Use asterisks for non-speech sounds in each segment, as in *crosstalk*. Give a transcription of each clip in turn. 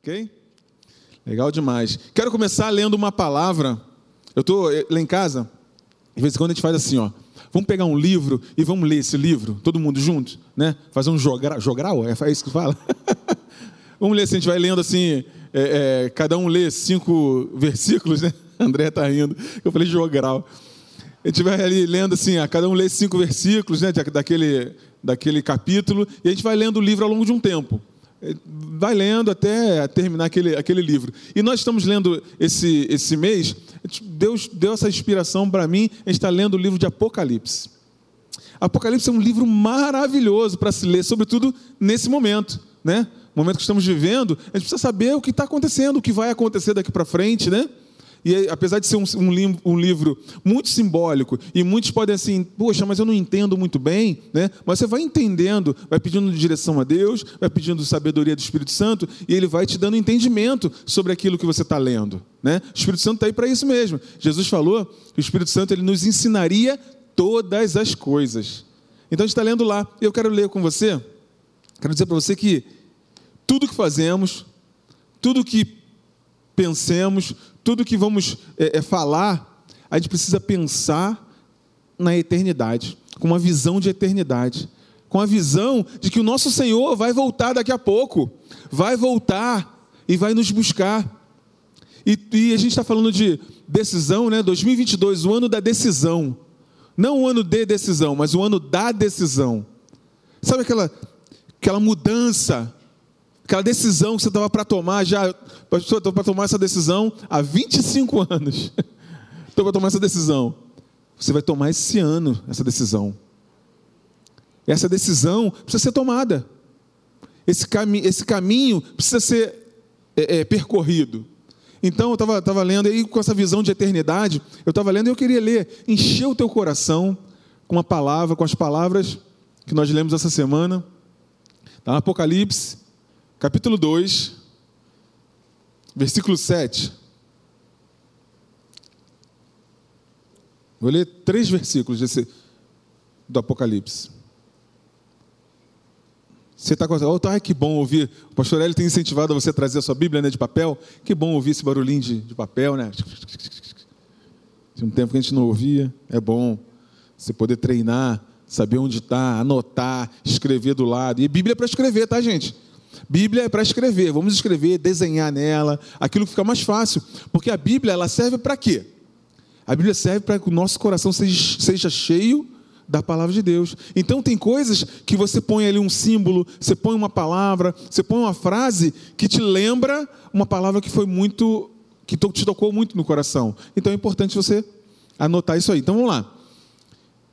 Ok? Legal demais. Quero começar lendo uma palavra. Eu estou lá em casa, de vez em quando a gente faz assim, ó. Vamos pegar um livro e vamos ler esse livro, todo mundo junto, né? Fazer um jogral, é, é isso que fala? *laughs* vamos ler assim, a gente vai lendo assim, é, é, cada um lê cinco versículos, né? *laughs* André está rindo, eu falei jogral. A gente vai ali lendo assim, a cada um lê cinco versículos, né? Daquele, daquele capítulo, e a gente vai lendo o livro ao longo de um tempo vai lendo até terminar aquele, aquele livro. E nós estamos lendo esse, esse mês, Deus deu essa inspiração para mim, a gente está lendo o livro de Apocalipse. Apocalipse é um livro maravilhoso para se ler, sobretudo nesse momento, né? No momento que estamos vivendo, a gente precisa saber o que está acontecendo, o que vai acontecer daqui para frente, né? E apesar de ser um, um, um, livro muito simbólico, e muitos podem assim, poxa, mas eu não entendo muito bem, né? Mas você vai entendendo, vai pedindo direção a Deus, vai pedindo sabedoria do Espírito Santo, e ele vai te dando entendimento sobre aquilo que você está lendo, né? O Espírito Santo está aí para isso mesmo. Jesus falou que o Espírito Santo ele nos ensinaria todas as coisas. Então a gente está lendo lá. Eu quero ler com você. Quero dizer para você que tudo que fazemos, tudo que pensemos, tudo que vamos é, é, falar, a gente precisa pensar na eternidade, com uma visão de eternidade, com a visão de que o nosso Senhor vai voltar daqui a pouco, vai voltar e vai nos buscar. E, e a gente está falando de decisão, né? 2022, o ano da decisão. Não o ano de decisão, mas o ano da decisão. Sabe aquela, aquela mudança Aquela decisão que você estava para tomar já, estou para tomar essa decisão há 25 *laughs* anos. Estou para tomar essa decisão. Você vai tomar esse ano essa decisão. Essa decisão precisa ser tomada. Esse, cami esse caminho precisa ser é, é, percorrido. Então eu estava lendo aí com essa visão de eternidade, eu estava lendo e eu queria ler, encher o teu coração com uma palavra, com as palavras que nós lemos essa semana. Está no Apocalipse, capítulo 2, versículo 7. Vou ler três versículos desse, do Apocalipse. Você está com oh, tá, que bom ouvir. O pastor Hélio tem incentivado a você trazer a sua Bíblia né, de papel. Que bom ouvir esse barulhinho de, de papel, né? Tinha um tempo que a gente não ouvia. É bom você poder treinar, saber onde está, anotar, escrever do lado. E Bíblia é para escrever, tá, gente? Bíblia é para escrever, vamos escrever, desenhar nela, aquilo que fica mais fácil, porque a Bíblia ela serve para quê? A Bíblia serve para que o nosso coração seja, seja cheio da palavra de Deus. Então tem coisas que você põe ali um símbolo, você põe uma palavra, você põe uma frase que te lembra uma palavra que foi muito, que te tocou muito no coração. Então é importante você anotar isso aí. Então vamos lá.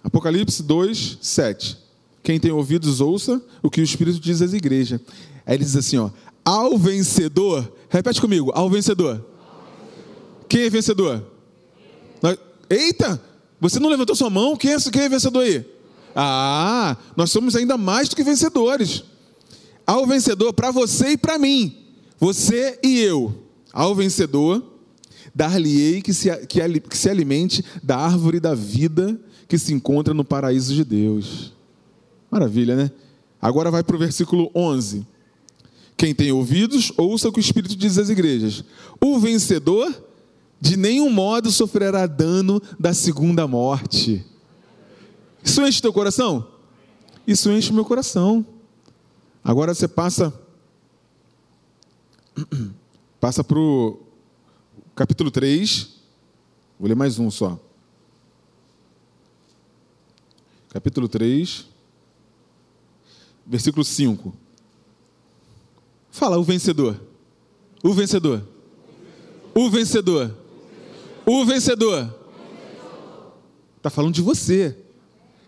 Apocalipse 2, 7. Quem tem ouvidos, ouça o que o Espírito diz às igrejas. Aí ele diz assim: ó, ao vencedor, repete comigo, ao vencedor. Quem é vencedor? Eita, você não levantou sua mão? Quem é, quem é vencedor aí? Ah, nós somos ainda mais do que vencedores. Ao vencedor, para você e para mim, você e eu, ao vencedor, dar-lhe-ei que se, que, que se alimente da árvore da vida que se encontra no paraíso de Deus. Maravilha, né? Agora vai para o versículo 11. Quem tem ouvidos, ouça o que o Espírito diz às igrejas. O vencedor, de nenhum modo sofrerá dano da segunda morte. Isso enche teu coração? Isso enche meu coração. Agora você passa. *clears throat* Passa para o capítulo 3. Vou ler mais um só. Capítulo 3, versículo 5. Fala, o vencedor. O vencedor. O vencedor. O vencedor. Está falando de você.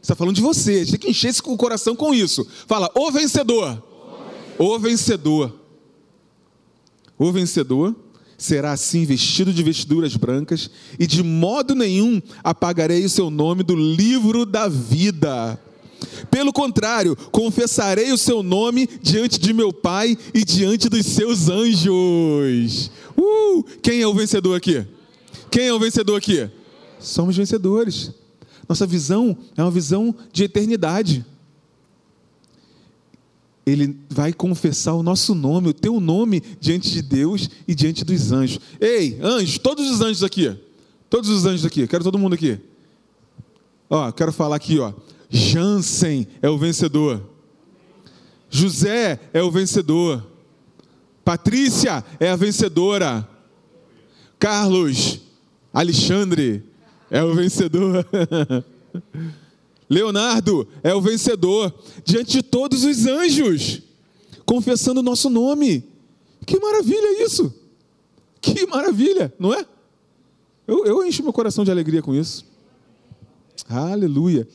Está falando de você. Tem que encher o coração com isso. Fala, o vencedor. O vencedor. O vencedor será assim vestido de vestiduras brancas, e de modo nenhum apagarei o seu nome do livro da vida pelo contrário, confessarei o seu nome diante de meu Pai e diante dos seus anjos. Uh, quem é o vencedor aqui? Quem é o vencedor aqui? Somos vencedores. Nossa visão é uma visão de eternidade. ele vai confessar o nosso nome, o teu nome diante de Deus e diante dos anjos. Ei, anjos, todos os anjos aqui. Todos os anjos aqui, quero todo mundo aqui. Ó, quero falar aqui, ó. Jansen é o vencedor. José é o vencedor. Patrícia é a vencedora. Carlos, Alexandre é o vencedor. *laughs* Leonardo é o vencedor diante de todos os anjos, confessando o nosso nome. Que maravilha isso! Que maravilha, não é? Eu, eu encho meu coração de alegria com isso. Aleluia.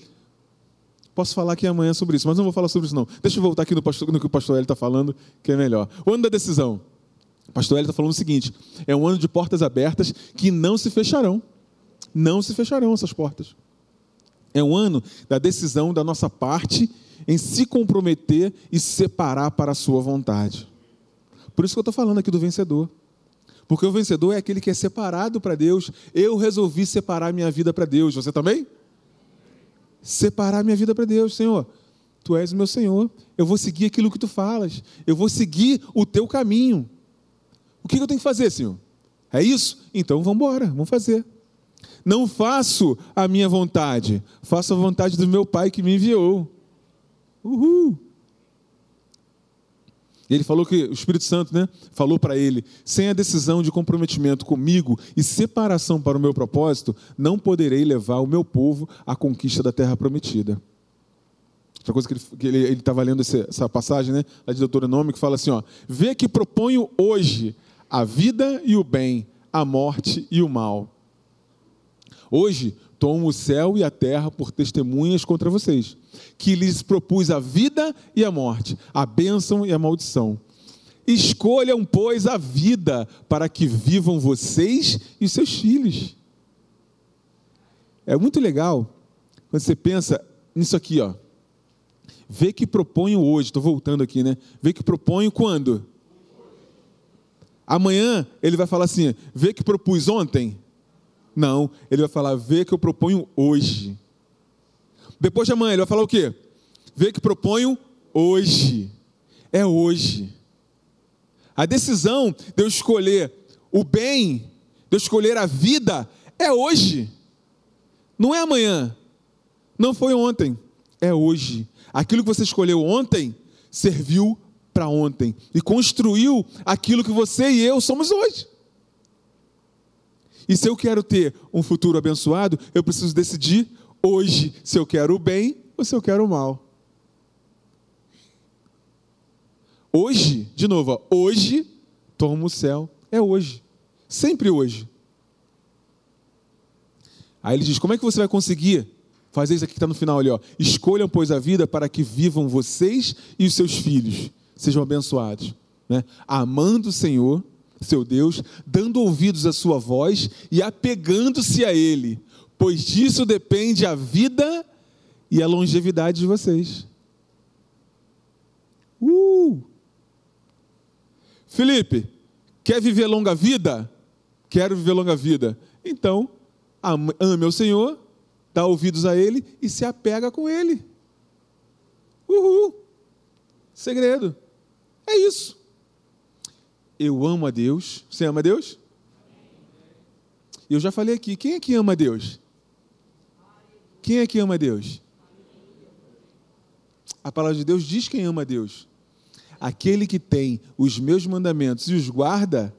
Posso falar aqui amanhã sobre isso, mas não vou falar sobre isso não. Deixa eu voltar aqui no, pastor, no que o pastor Hélio está falando, que é melhor. O ano da decisão. O pastor Hélio está falando o seguinte: é um ano de portas abertas que não se fecharão. Não se fecharão essas portas. É um ano da decisão da nossa parte em se comprometer e se separar para a sua vontade. Por isso que eu estou falando aqui do vencedor. Porque o vencedor é aquele que é separado para Deus. Eu resolvi separar minha vida para Deus. Você também? Separar minha vida para Deus, Senhor. Tu és o meu Senhor. Eu vou seguir aquilo que tu falas. Eu vou seguir o teu caminho. O que eu tenho que fazer, Senhor? É isso? Então vamos embora, vamos fazer. Não faço a minha vontade, faço a vontade do meu Pai que me enviou. Uhul! Ele falou que o Espírito Santo, né, falou para ele: sem a decisão de comprometimento comigo e separação para o meu propósito, não poderei levar o meu povo à conquista da terra prometida. Outra coisa que ele estava lendo essa, essa passagem, né, lá de Deuteronômio, que fala assim: ó, vê que proponho hoje a vida e o bem, a morte e o mal. Hoje tomo o céu e a terra por testemunhas contra vocês, que lhes propus a vida e a morte, a bênção e a maldição. Escolham, pois, a vida para que vivam vocês e seus filhos. É muito legal quando você pensa nisso aqui, ó. Vê que proponho hoje, estou voltando aqui, né? Vê que proponho quando? Amanhã ele vai falar assim: vê que propus ontem. Não, ele vai falar, vê que eu proponho hoje. Depois de amanhã, ele vai falar o quê? Vê que proponho hoje. É hoje. A decisão de eu escolher o bem, de eu escolher a vida, é hoje. Não é amanhã. Não foi ontem. É hoje. Aquilo que você escolheu ontem serviu para ontem e construiu aquilo que você e eu somos hoje. E se eu quero ter um futuro abençoado, eu preciso decidir hoje se eu quero o bem ou se eu quero o mal. Hoje, de novo, hoje tomo o céu. É hoje. Sempre hoje. Aí ele diz: como é que você vai conseguir fazer isso aqui que está no final ali? Ó? Escolham, pois, a vida para que vivam vocês e os seus filhos sejam abençoados. Né? Amando o Senhor seu Deus, dando ouvidos à sua voz e apegando-se a Ele, pois disso depende a vida e a longevidade de vocês. Uh! Felipe, quer viver longa vida? Quero viver longa vida. Então, ame o Senhor, dá ouvidos a Ele e se apega com Ele. Uhul! Segredo. É isso eu amo a Deus. Você ama a Deus? Eu já falei aqui, quem é que ama a Deus? Quem é que ama a Deus? A palavra de Deus diz quem ama a Deus. Aquele que tem os meus mandamentos e os guarda,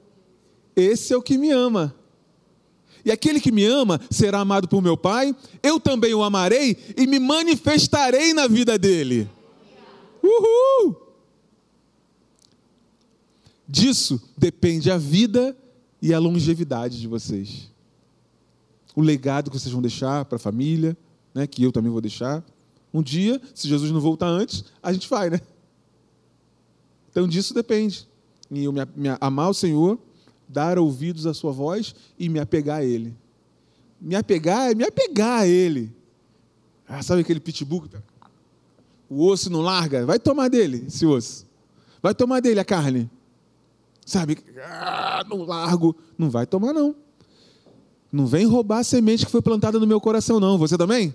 esse é o que me ama. E aquele que me ama será amado por meu Pai, eu também o amarei e me manifestarei na vida dele. Uhul! Disso depende a vida e a longevidade de vocês. O legado que vocês vão deixar para a família, né, que eu também vou deixar. Um dia, se Jesus não voltar antes, a gente vai, né? Então disso depende. E eu me, me, amar o Senhor, dar ouvidos à sua voz e me apegar a Ele. Me apegar é me apegar a Ele. Ah, sabe aquele pitbull? O osso não larga? Vai tomar dele, esse osso. Vai tomar dele a carne. Sabe? Ah, não largo. Não vai tomar, não. Não vem roubar a semente que foi plantada no meu coração, não. Você também?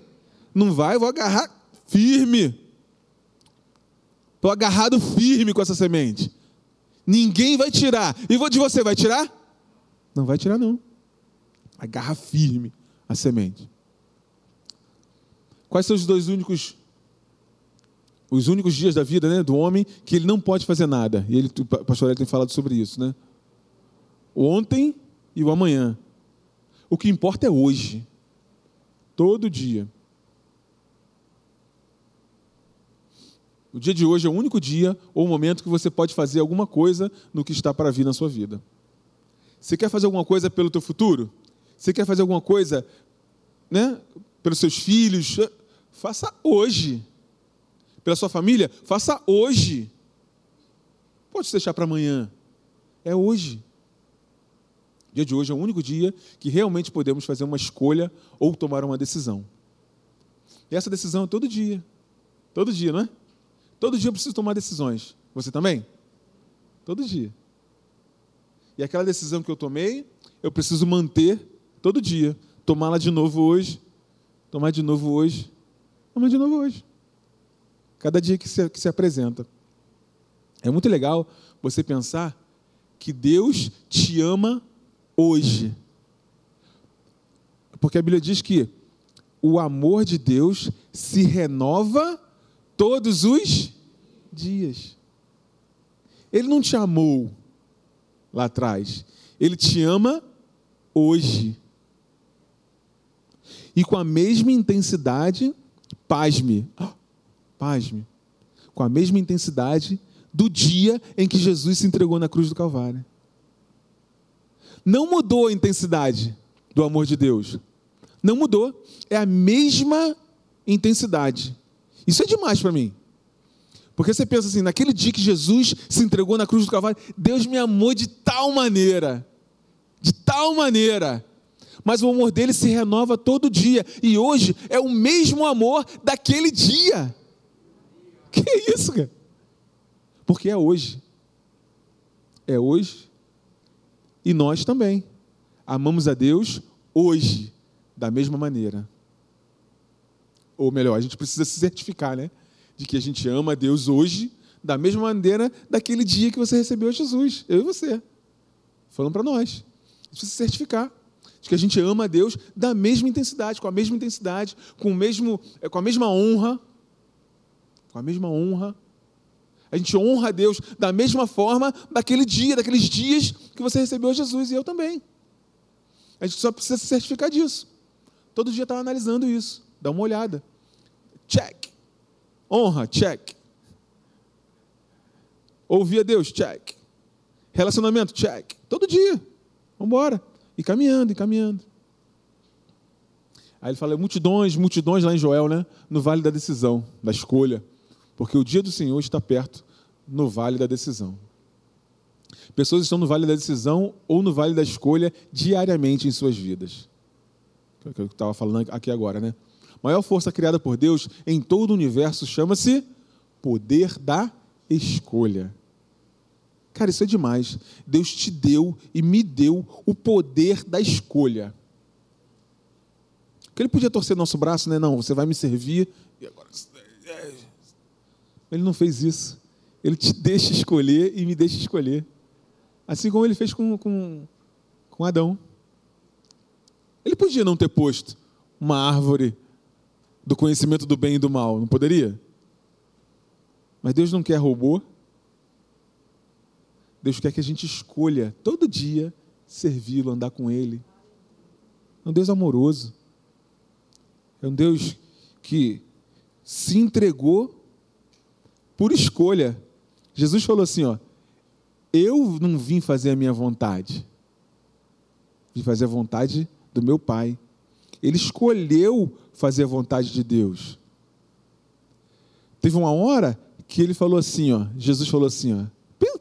Não vai, vou agarrar firme. Estou agarrado firme com essa semente. Ninguém vai tirar. E de você vai tirar? Não vai tirar, não. Agarra firme a semente. Quais são os dois únicos os únicos dias da vida né, do homem que ele não pode fazer nada? E ele, o pastor Eli tem falado sobre isso, né? O ontem e o amanhã. O que importa é hoje. Todo dia. O dia de hoje é o único dia ou momento que você pode fazer alguma coisa no que está para vir na sua vida. Você quer fazer alguma coisa pelo teu futuro? Você quer fazer alguma coisa, né, pelos seus filhos? Faça hoje. Pela sua família? Faça hoje. Pode deixar para amanhã. É hoje. O dia de hoje é o único dia que realmente podemos fazer uma escolha ou tomar uma decisão. E essa decisão é todo dia. Todo dia, não é? Todo dia eu preciso tomar decisões. Você também? Todo dia. E aquela decisão que eu tomei, eu preciso manter todo dia. Tomá-la de novo hoje. Tomar de novo hoje. Tomar de novo hoje. Cada dia que se, que se apresenta. É muito legal você pensar que Deus te ama hoje. Porque a Bíblia diz que o amor de Deus se renova todos os dias. Ele não te amou lá atrás, ele te ama hoje. E com a mesma intensidade, pasme, pasme, com a mesma intensidade do dia em que Jesus se entregou na cruz do Calvário. Não mudou a intensidade do amor de Deus. Não mudou. É a mesma intensidade. Isso é demais para mim. Porque você pensa assim, naquele dia que Jesus se entregou na cruz do Calvário, Deus me amou de tal maneira, de tal maneira. Mas o amor dele se renova todo dia. E hoje é o mesmo amor daquele dia. *laughs* Que isso, cara? Porque é hoje. É hoje. E nós também. Amamos a Deus hoje, da mesma maneira. Ou melhor, a gente precisa se certificar, né? De que a gente ama a Deus hoje, da mesma maneira daquele dia que você recebeu Jesus, eu e você. Falando para nós. A gente precisa se certificar de que a gente ama a Deus da mesma intensidade, com a mesma intensidade, com, o mesmo, é, com a mesma honra. Com a mesma honra. A gente honra a Deus da mesma forma daquele dia, daqueles dias que você recebeu Jesus e eu também. A gente só precisa se certificar disso. Todo dia estava analisando isso. Dá uma olhada. Check. Honra, check. Ouvir a Deus, check. Relacionamento, check. Todo dia. Vamos embora. E caminhando, e caminhando. Aí ele fala, multidões, multidões lá em Joel, né? No vale da decisão, da escolha. Porque o dia do Senhor está perto no vale da decisão. Pessoas estão no vale da decisão ou no vale da escolha diariamente em suas vidas. É o que eu estava falando aqui agora, né? maior força criada por Deus em todo o universo chama-se poder da escolha. Cara, isso é demais. Deus te deu e me deu o poder da escolha. Que ele podia torcer nosso braço, né? Não, você vai me servir e agora. Ele não fez isso. Ele te deixa escolher e me deixa escolher. Assim como ele fez com, com, com Adão. Ele podia não ter posto uma árvore do conhecimento do bem e do mal, não poderia? Mas Deus não quer robô. Deus quer que a gente escolha todo dia servi-lo, andar com Ele. É um Deus amoroso. É um Deus que se entregou por escolha. Jesus falou assim: ó, eu não vim fazer a minha vontade, vim fazer a vontade do meu Pai. Ele escolheu fazer a vontade de Deus. Teve uma hora que ele falou assim, ó, Jesus falou assim, ó,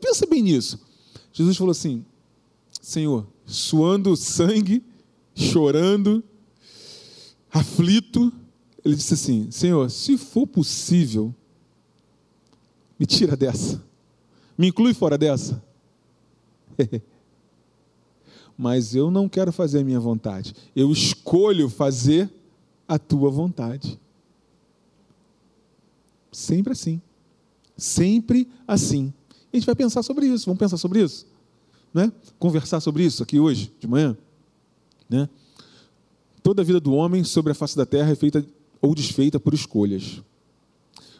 pensa bem nisso. Jesus falou assim, Senhor, suando sangue, chorando, aflito, ele disse assim: Senhor, se for possível, me tira dessa, me inclui fora dessa. *laughs* Mas eu não quero fazer a minha vontade, eu escolho fazer a tua vontade. Sempre assim. Sempre assim. A gente vai pensar sobre isso. Vamos pensar sobre isso? Né? Conversar sobre isso aqui hoje, de manhã? Né? Toda a vida do homem sobre a face da terra é feita ou desfeita por escolhas.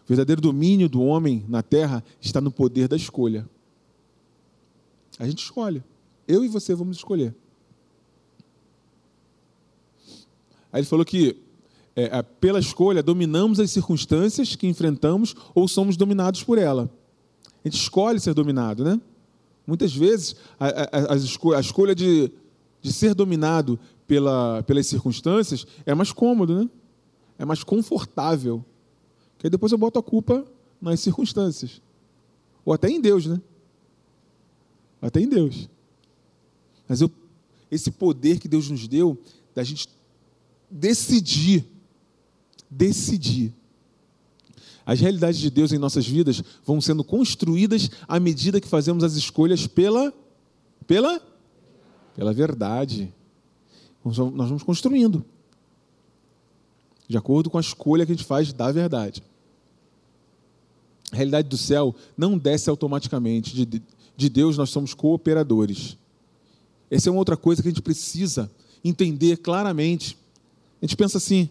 O verdadeiro domínio do homem na terra está no poder da escolha. A gente escolhe. Eu e você vamos escolher. Aí ele falou que é, pela escolha dominamos as circunstâncias que enfrentamos ou somos dominados por ela. A gente escolhe ser dominado, né? Muitas vezes a, a, a, escolha, a escolha de, de ser dominado pela, pelas circunstâncias é mais cômodo, né? É mais confortável. Que aí depois eu boto a culpa nas circunstâncias. Ou até em Deus, né? Até em Deus. Mas eu, esse poder que Deus nos deu, da gente decidir, decidir. As realidades de Deus em nossas vidas vão sendo construídas à medida que fazemos as escolhas pela, pela, pela verdade. Nós vamos construindo de acordo com a escolha que a gente faz da verdade. A realidade do céu não desce automaticamente. De, de Deus nós somos cooperadores. Essa é uma outra coisa que a gente precisa entender claramente. A gente pensa assim: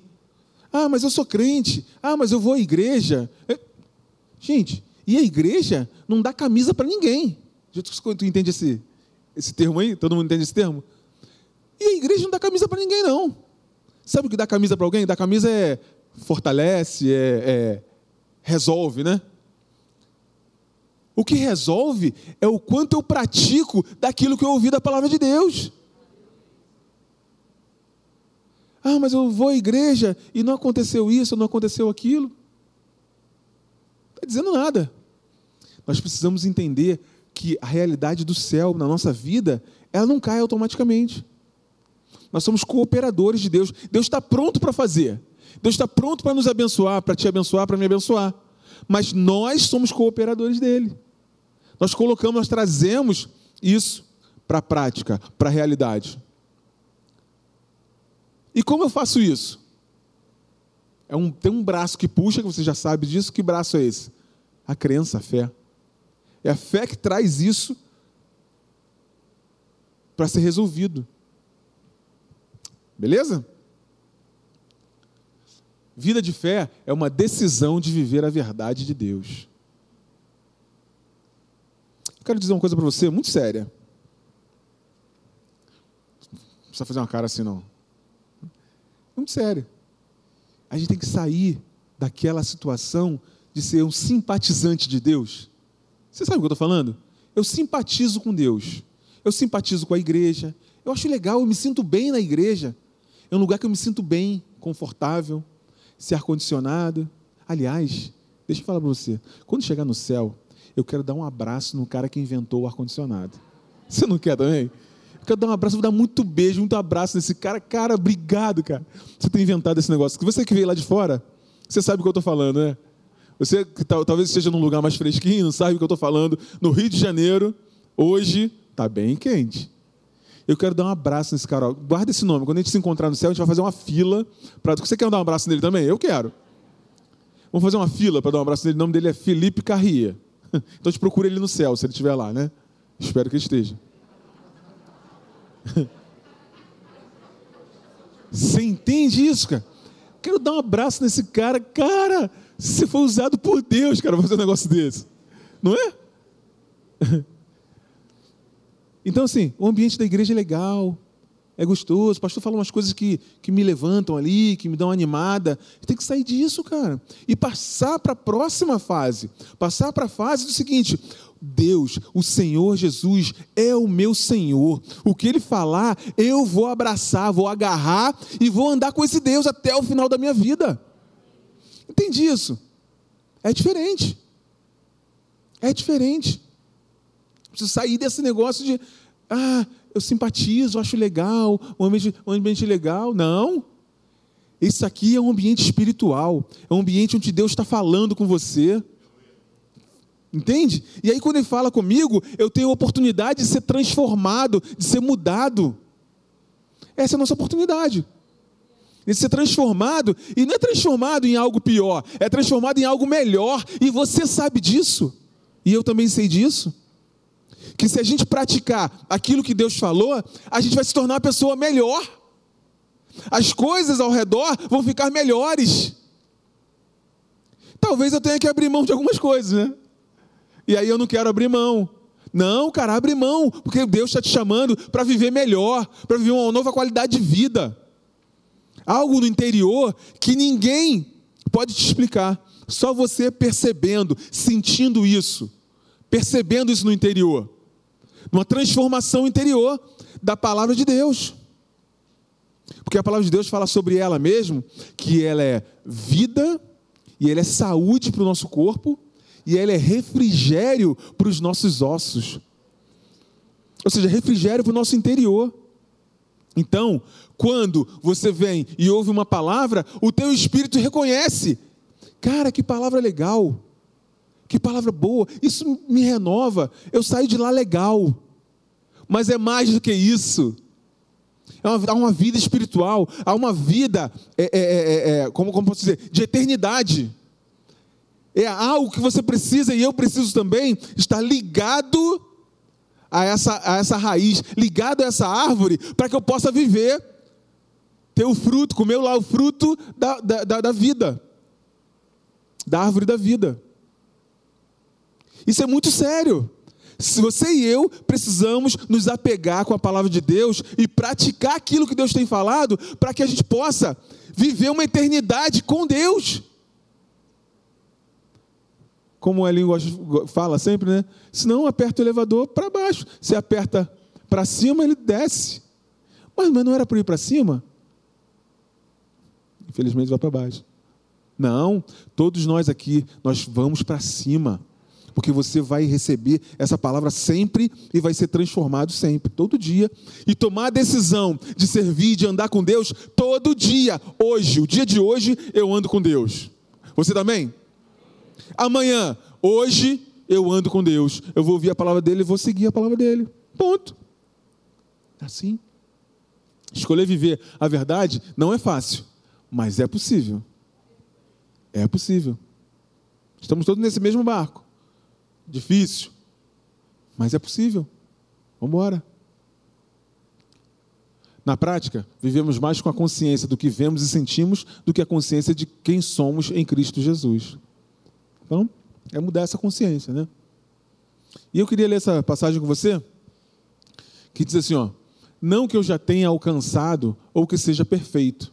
ah, mas eu sou crente, ah, mas eu vou à igreja. É, gente, e a igreja não dá camisa para ninguém. Tu entende esse, esse termo aí? Todo mundo entende esse termo? E a igreja não dá camisa para ninguém, não. Sabe o que dá camisa para alguém? Dá camisa é fortalece, é, é, resolve, né? O que resolve é o quanto eu pratico daquilo que eu ouvi da palavra de Deus. Ah, mas eu vou à igreja e não aconteceu isso, não aconteceu aquilo. Não está dizendo nada. Nós precisamos entender que a realidade do céu na nossa vida, ela não cai automaticamente. Nós somos cooperadores de Deus. Deus está pronto para fazer. Deus está pronto para nos abençoar, para te abençoar, para me abençoar. Mas nós somos cooperadores dele. Nós colocamos, nós trazemos isso para a prática, para a realidade. E como eu faço isso? É um, tem um braço que puxa, que você já sabe disso. Que braço é esse? A crença, a fé. É a fé que traz isso para ser resolvido. Beleza? Vida de fé é uma decisão de viver a verdade de Deus. Eu quero dizer uma coisa para você muito séria. Não precisa fazer uma cara assim, não. Muito séria. A gente tem que sair daquela situação de ser um simpatizante de Deus. Você sabe o que eu estou falando? Eu simpatizo com Deus. Eu simpatizo com a igreja. Eu acho legal, eu me sinto bem na igreja. É um lugar que eu me sinto bem, confortável, ser ar-condicionado. Aliás, deixa eu falar para você: quando chegar no céu, eu quero dar um abraço no cara que inventou o ar-condicionado. *laughs* Você não quer também? Eu quero dar um abraço, vou dar muito beijo, muito abraço nesse cara. Cara, obrigado, cara. Você ter inventado esse negócio. Você que veio lá de fora, você sabe o que eu estou falando, né? Você que talvez esteja num lugar mais fresquinho, sabe o que eu estou falando. No Rio de Janeiro, hoje, está bem quente. Eu quero dar um abraço nesse cara. Guarda esse nome. Quando a gente se encontrar no céu, a gente vai fazer uma fila. Pra... Você quer dar um abraço nele também? Eu quero. Vamos fazer uma fila para dar um abraço nele. O nome dele é Felipe Carria. *laughs* Então gente procura ele no céu, se ele estiver lá, né? Espero que ele esteja. *laughs* Você entende isso, cara? Quero dar um abraço nesse cara. Cara, você foi usado por Deus, cara, fazer um negócio desse. Não é? *laughs* Então, assim, o ambiente da igreja é legal, é gostoso. O pastor fala umas coisas que, que me levantam ali, que me dão animada. Tem que sair disso, cara. E passar para a próxima fase. Passar para a fase do seguinte: Deus, o Senhor Jesus, é o meu Senhor. O que Ele falar, eu vou abraçar, vou agarrar e vou andar com esse Deus até o final da minha vida. Entende isso? É diferente. É diferente. Preciso sair desse negócio de, ah, eu simpatizo, acho legal, um ambiente, um ambiente legal. Não. Isso aqui é um ambiente espiritual. É um ambiente onde Deus está falando com você. Entende? E aí, quando Ele fala comigo, eu tenho a oportunidade de ser transformado, de ser mudado. Essa é a nossa oportunidade. de ser transformado, e não é transformado em algo pior, é transformado em algo melhor, e você sabe disso, e eu também sei disso. Que se a gente praticar aquilo que Deus falou, a gente vai se tornar uma pessoa melhor, as coisas ao redor vão ficar melhores. Talvez eu tenha que abrir mão de algumas coisas, né? E aí eu não quero abrir mão. Não, cara, abre mão, porque Deus está te chamando para viver melhor, para viver uma nova qualidade de vida algo no interior que ninguém pode te explicar. Só você percebendo, sentindo isso, percebendo isso no interior. Uma transformação interior da palavra de Deus. Porque a palavra de Deus fala sobre ela mesmo, que ela é vida, e ela é saúde para o nosso corpo, e ela é refrigério para os nossos ossos. Ou seja, refrigério para o nosso interior. Então, quando você vem e ouve uma palavra, o teu espírito reconhece. Cara, que palavra legal. Que palavra boa. Isso me renova. Eu saio de lá legal. Mas é mais do que isso. É uma, há uma vida espiritual, há uma vida, é, é, é, é, como, como posso dizer, de eternidade. É algo que você precisa e eu preciso também estar ligado a essa, a essa raiz, ligado a essa árvore, para que eu possa viver ter o fruto, comeu lá o fruto da, da, da vida, da árvore da vida. Isso é muito sério. Se você e eu precisamos nos apegar com a palavra de Deus e praticar aquilo que Deus tem falado, para que a gente possa viver uma eternidade com Deus. Como a língua fala sempre, né? Se não, aperta o elevador para baixo. Se aperta para cima, ele desce. Mas, mas não era para ir para cima? infelizmente vai para baixo. Não, todos nós aqui, nós vamos para cima, porque você vai receber essa palavra sempre e vai ser transformado sempre, todo dia. E tomar a decisão de servir, de andar com Deus, todo dia. Hoje, o dia de hoje, eu ando com Deus. Você também? Amanhã, hoje, eu ando com Deus. Eu vou ouvir a palavra dele e vou seguir a palavra dele. Ponto. Assim. Escolher viver a verdade não é fácil. Mas é possível. É possível. Estamos todos nesse mesmo barco. Difícil. Mas é possível. Vamos embora. Na prática, vivemos mais com a consciência do que vemos e sentimos do que a consciência de quem somos em Cristo Jesus. Então, é mudar essa consciência, né? E eu queria ler essa passagem com você, que diz assim, ó: Não que eu já tenha alcançado ou que seja perfeito,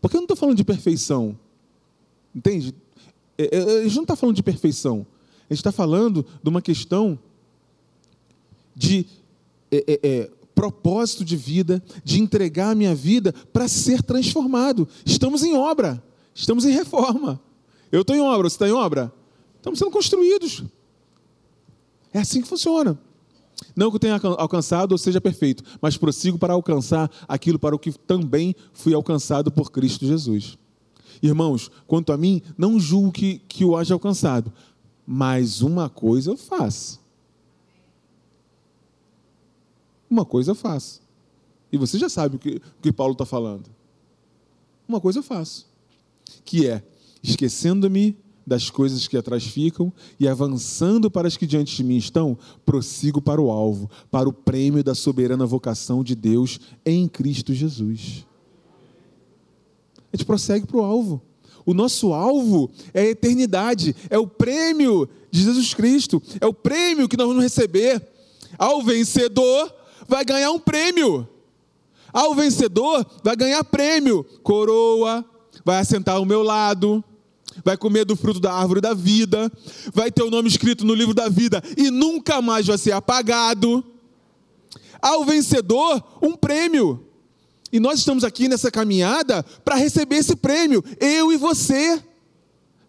porque eu não estou falando de perfeição. Entende? É, é, a gente não está falando de perfeição. Gente está falando de uma questão de é, é, é, propósito de vida, de entregar a minha vida para ser transformado. Estamos em obra, estamos em reforma. Eu estou em obra, você está em obra? Estamos sendo construídos. É assim que funciona. Não que eu tenha alcançado ou seja perfeito, mas prossigo para alcançar aquilo para o que também fui alcançado por Cristo Jesus. Irmãos, quanto a mim, não julgo que, que o haja alcançado, mas uma coisa eu faço. Uma coisa eu faço. E você já sabe o que, o que Paulo está falando. Uma coisa eu faço, que é, esquecendo-me das coisas que atrás ficam e avançando para as que diante de mim estão, prossigo para o alvo, para o prêmio da soberana vocação de Deus em Cristo Jesus. A gente prossegue para o alvo. O nosso alvo é a eternidade, é o prêmio de Jesus Cristo, é o prêmio que nós vamos receber. Ao vencedor, vai ganhar um prêmio. Ao vencedor, vai ganhar prêmio, coroa, vai assentar ao meu lado vai comer do fruto da árvore da vida, vai ter o nome escrito no livro da vida e nunca mais vai ser apagado. Ao vencedor, um prêmio. E nós estamos aqui nessa caminhada para receber esse prêmio, eu e você.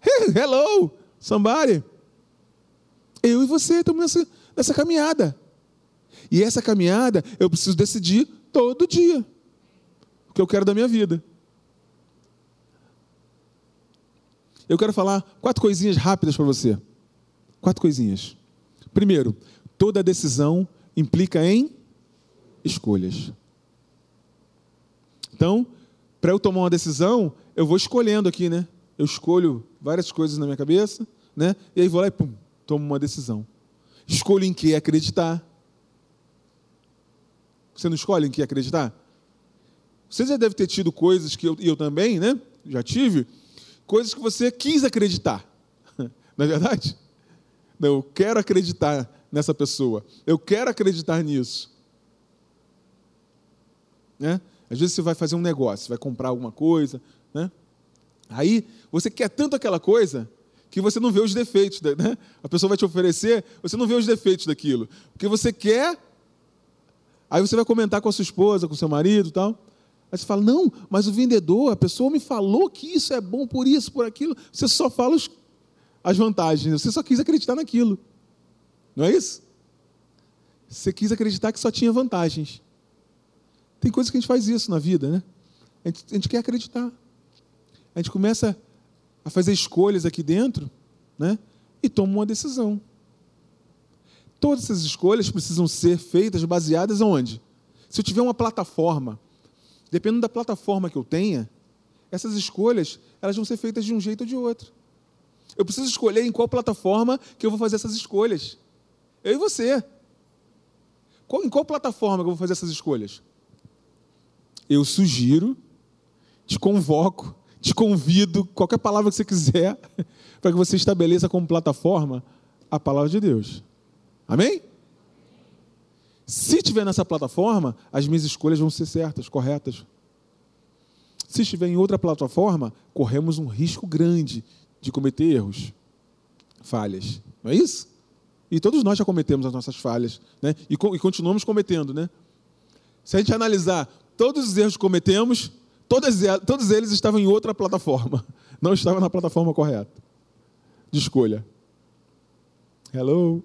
*laughs* Hello, somebody. Eu e você estamos nessa, nessa caminhada. E essa caminhada eu preciso decidir todo dia o que eu quero da minha vida. Eu quero falar quatro coisinhas rápidas para você. Quatro coisinhas. Primeiro, toda decisão implica em escolhas. Então, para eu tomar uma decisão, eu vou escolhendo aqui, né? Eu escolho várias coisas na minha cabeça, né? E aí vou lá e pum, tomo uma decisão. Escolho em que acreditar. Você não escolhe em que acreditar? Você já deve ter tido coisas que eu, eu também, né? Já tive, coisas que você quis acreditar. *laughs* Não é verdade? Não, eu quero acreditar nessa pessoa. Eu quero acreditar nisso. Né? Às vezes você vai fazer um negócio, vai comprar alguma coisa, né? Aí você quer tanto aquela coisa que você não vê os defeitos, né? A pessoa vai te oferecer, você não vê os defeitos daquilo, porque você quer. Aí você vai comentar com a sua esposa, com o seu marido, e tal. Aí você fala: "Não, mas o vendedor, a pessoa me falou que isso é bom por isso, por aquilo". Você só fala os, as vantagens, você só quis acreditar naquilo. Não é isso? Você quis acreditar que só tinha vantagens. Tem coisas que a gente faz isso na vida, né? A gente, a gente quer acreditar. A gente começa a fazer escolhas aqui dentro, né? E toma uma decisão. Todas essas escolhas precisam ser feitas baseadas onde? Se eu tiver uma plataforma, dependendo da plataforma que eu tenha, essas escolhas elas vão ser feitas de um jeito ou de outro. Eu preciso escolher em qual plataforma que eu vou fazer essas escolhas. Eu e você. Qual, em qual plataforma que eu vou fazer essas escolhas? Eu sugiro, te convoco, te convido, qualquer palavra que você quiser, *laughs* para que você estabeleça como plataforma a palavra de Deus. Amém? Se estiver nessa plataforma, as minhas escolhas vão ser certas, corretas. Se estiver em outra plataforma, corremos um risco grande de cometer erros, falhas. Não é isso? E todos nós já cometemos as nossas falhas, né? E, e continuamos cometendo, né? Se a gente analisar todos os erros que cometemos, todos, todos eles estavam em outra plataforma. *laughs* Não estavam na plataforma correta de escolha. Hello?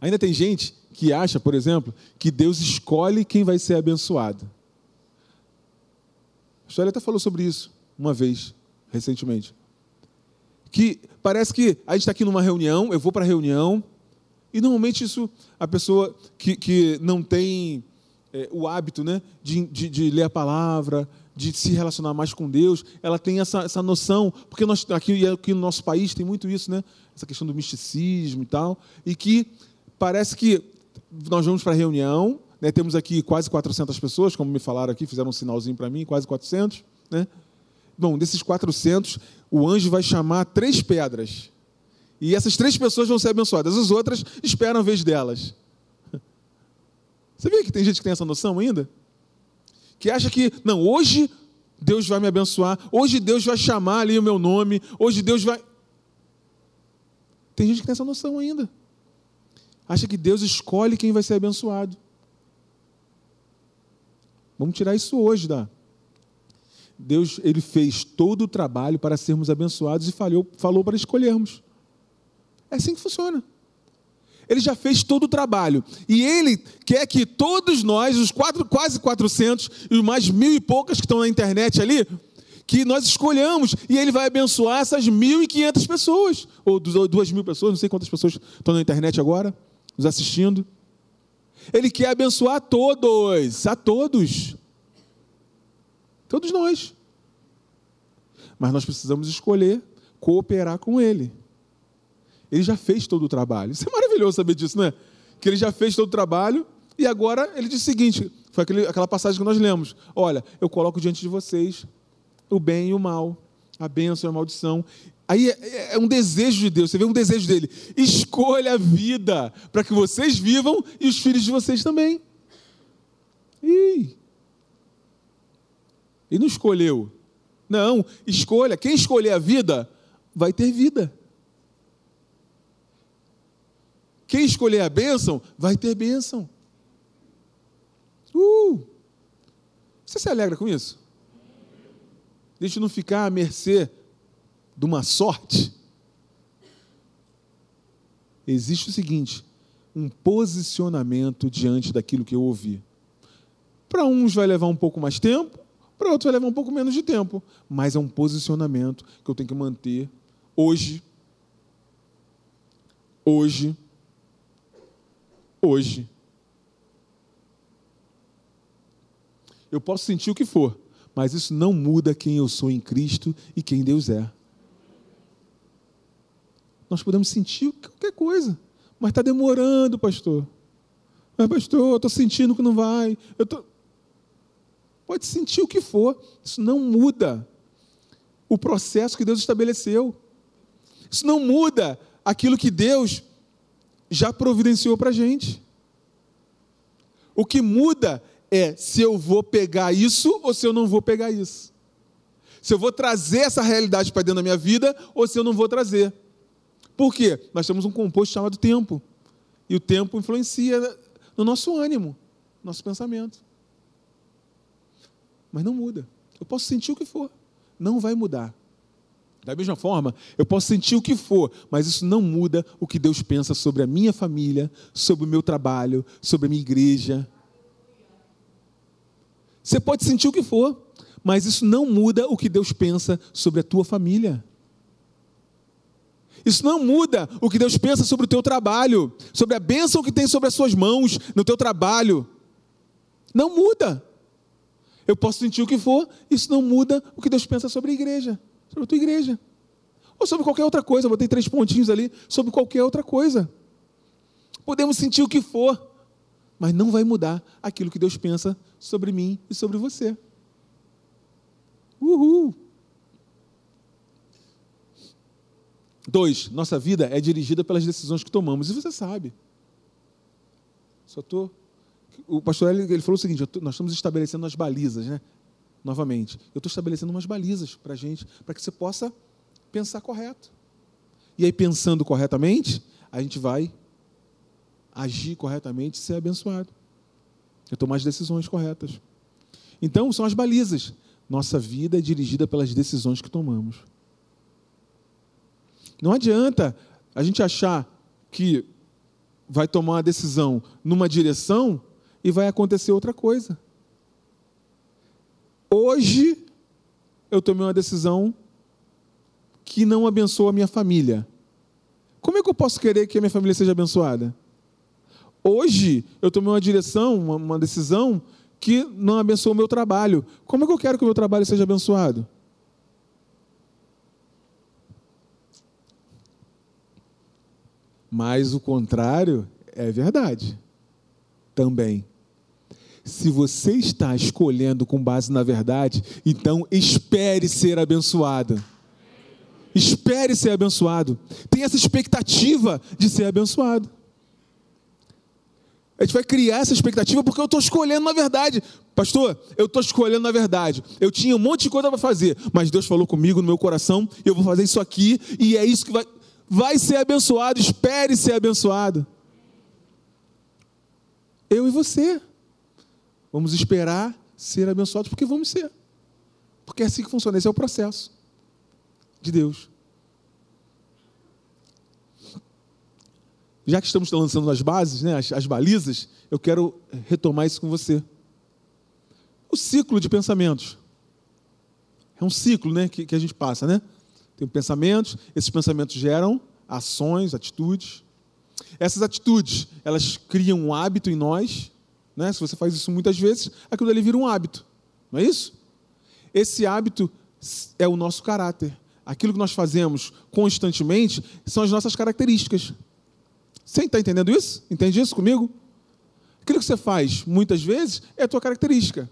Ainda tem gente que acha, por exemplo, que Deus escolhe quem vai ser abençoado. A história até falou sobre isso uma vez, recentemente. Que parece que a gente está aqui numa reunião, eu vou para a reunião, e normalmente isso, a pessoa que, que não tem é, o hábito né, de, de, de, ler a palavra, de se relacionar mais com Deus, ela tem essa, essa noção, porque nós, aqui, aqui no nosso país tem muito isso, né, essa questão do misticismo e tal, e que parece que nós vamos para a reunião, né, temos aqui quase 400 pessoas, como me falaram aqui, fizeram um sinalzinho para mim, quase 400. Né? Bom, desses 400, o anjo vai chamar três pedras e essas três pessoas vão ser abençoadas. As outras esperam a vez delas. Você vê que tem gente que tem essa noção ainda? Que acha que, não, hoje Deus vai me abençoar, hoje Deus vai chamar ali o meu nome, hoje Deus vai. Tem gente que tem essa noção ainda. Acha que Deus escolhe quem vai ser abençoado. Vamos tirar isso hoje da. Deus ele fez todo o trabalho para sermos abençoados e falou, falou para escolhermos. É assim que funciona. Ele já fez todo o trabalho. E ele quer que todos nós, os quatro, quase 400 e mais mil e poucas que estão na internet ali, que nós escolhamos. E ele vai abençoar essas 1.500 pessoas. Ou duas mil pessoas, não sei quantas pessoas estão na internet agora, nos assistindo. Ele quer abençoar a todos, a todos. Todos nós. Mas nós precisamos escolher cooperar com ele. Ele já fez todo o trabalho. Isso é maravilhoso saber disso, não é? Que ele já fez todo o trabalho e agora ele diz o seguinte: foi aquele, aquela passagem que nós lemos. Olha, eu coloco diante de vocês o bem e o mal, a bênção e a maldição. Aí é, é, é um desejo de Deus, você vê um desejo dele. Escolha a vida para que vocês vivam e os filhos de vocês também. Ih. E não escolheu. Não, escolha. Quem escolher a vida vai ter vida. Quem escolher a bênção, vai ter bênção. Uh! Você se alegra com isso? Deixa não ficar à mercê de uma sorte. Existe o seguinte: um posicionamento diante daquilo que eu ouvi. Para uns vai levar um pouco mais tempo, para outros vai levar um pouco menos de tempo, mas é um posicionamento que eu tenho que manter hoje. Hoje hoje. eu posso sentir o que for, mas isso não muda quem eu sou em Cristo e quem Deus é. Nós podemos sentir qualquer coisa, mas está demorando, pastor. Mas, pastor, eu estou sentindo que não vai. Eu tô... Pode sentir o que for, isso não muda o processo que Deus estabeleceu. Isso não muda aquilo que Deus já providenciou para a gente. O que muda é se eu vou pegar isso ou se eu não vou pegar isso. Se eu vou trazer essa realidade para dentro da minha vida ou se eu não vou trazer. Por quê? Nós temos um composto chamado tempo. E o tempo influencia no nosso ânimo, no nosso pensamento. Mas não muda. Eu posso sentir o que for, não vai mudar. Da mesma forma, eu posso sentir o que for, mas isso não muda o que Deus pensa sobre a minha família, sobre o meu trabalho, sobre a minha igreja. Você pode sentir o que for, mas isso não muda o que Deus pensa sobre a tua família. Isso não muda o que Deus pensa sobre o teu trabalho, sobre a bênção que tem sobre as suas mãos no teu trabalho. Não muda. Eu posso sentir o que for, isso não muda o que Deus pensa sobre a igreja sobre a tua igreja. Ou sobre qualquer outra coisa, botei três pontinhos ali, sobre qualquer outra coisa. Podemos sentir o que for, mas não vai mudar aquilo que Deus pensa sobre mim e sobre você. Uhul! Dois, nossa vida é dirigida pelas decisões que tomamos, e você sabe. Só tô. O pastor ele, falou o seguinte: nós estamos estabelecendo as balizas, né? Novamente. Eu estou estabelecendo umas balizas para a gente, para que você possa pensar correto. E aí, pensando corretamente, a gente vai agir corretamente e ser abençoado. Eu tomar as decisões corretas. Então, são as balizas. Nossa vida é dirigida pelas decisões que tomamos. Não adianta a gente achar que vai tomar uma decisão numa direção e vai acontecer outra coisa. Hoje eu tomei uma decisão que não abençoa a minha família. Como é que eu posso querer que a minha família seja abençoada? Hoje eu tomei uma direção, uma, decisão que não abençoa o meu trabalho. Como é que eu quero que o meu trabalho seja abençoado? Mas o contrário é verdade também. Se você está escolhendo com base na verdade, então espere ser abençoado. Espere ser abençoado. Tenha essa expectativa de ser abençoado. A gente vai criar essa expectativa porque eu estou escolhendo na verdade. Pastor, eu estou escolhendo na verdade. Eu tinha um monte de coisa para fazer, mas Deus falou comigo no meu coração, eu vou fazer isso aqui, e é isso que vai, vai ser abençoado. Espere ser abençoado. Eu e você. Vamos esperar ser abençoados porque vamos ser. Porque é assim que funciona, esse é o processo de Deus. Já que estamos lançando as bases, né, as, as balizas, eu quero retomar isso com você. O ciclo de pensamentos. É um ciclo né, que, que a gente passa, né? Tem pensamentos, esses pensamentos geram ações, atitudes. Essas atitudes, elas criam um hábito em nós, né? Se você faz isso muitas vezes, aquilo ali vira um hábito. Não é isso? Esse hábito é o nosso caráter. Aquilo que nós fazemos constantemente são as nossas características. Você está entendendo isso? Entende isso comigo? Aquilo que você faz muitas vezes é a tua característica.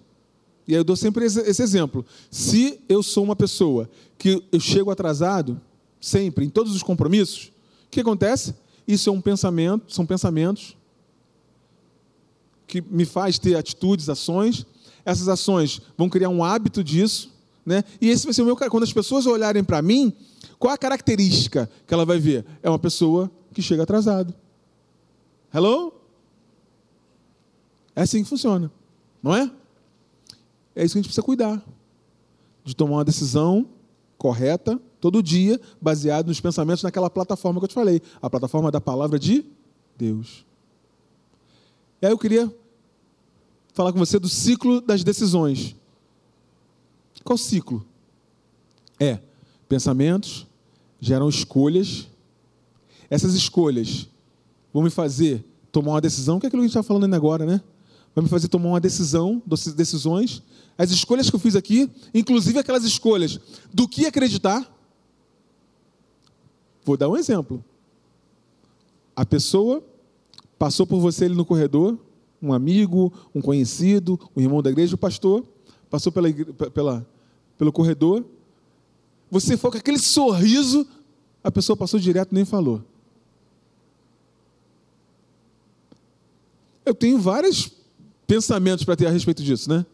E aí eu dou sempre esse exemplo. Se eu sou uma pessoa que eu chego atrasado, sempre, em todos os compromissos, o que acontece? Isso é um pensamento, são pensamentos que me faz ter atitudes, ações. Essas ações vão criar um hábito disso, né? E esse vai ser o meu quando as pessoas olharem para mim, qual a característica que ela vai ver? É uma pessoa que chega atrasado. Hello? É assim que funciona, não é? É isso que a gente precisa cuidar. De tomar uma decisão correta todo dia, baseado nos pensamentos naquela plataforma que eu te falei, a plataforma da palavra de Deus. E aí eu queria falar com você do ciclo das decisões. Qual ciclo? É, pensamentos geram escolhas. Essas escolhas vão me fazer tomar uma decisão, que é aquilo que a gente está falando ainda agora, né? vai me fazer tomar uma decisão, decisões. As escolhas que eu fiz aqui, inclusive aquelas escolhas do que acreditar. Vou dar um exemplo. A pessoa passou por você ali no corredor, um amigo, um conhecido, um irmão da igreja, o pastor, passou pela, pela, pelo corredor. Você foi com aquele sorriso, a pessoa passou direto nem falou. Eu tenho vários pensamentos para ter a respeito disso, né?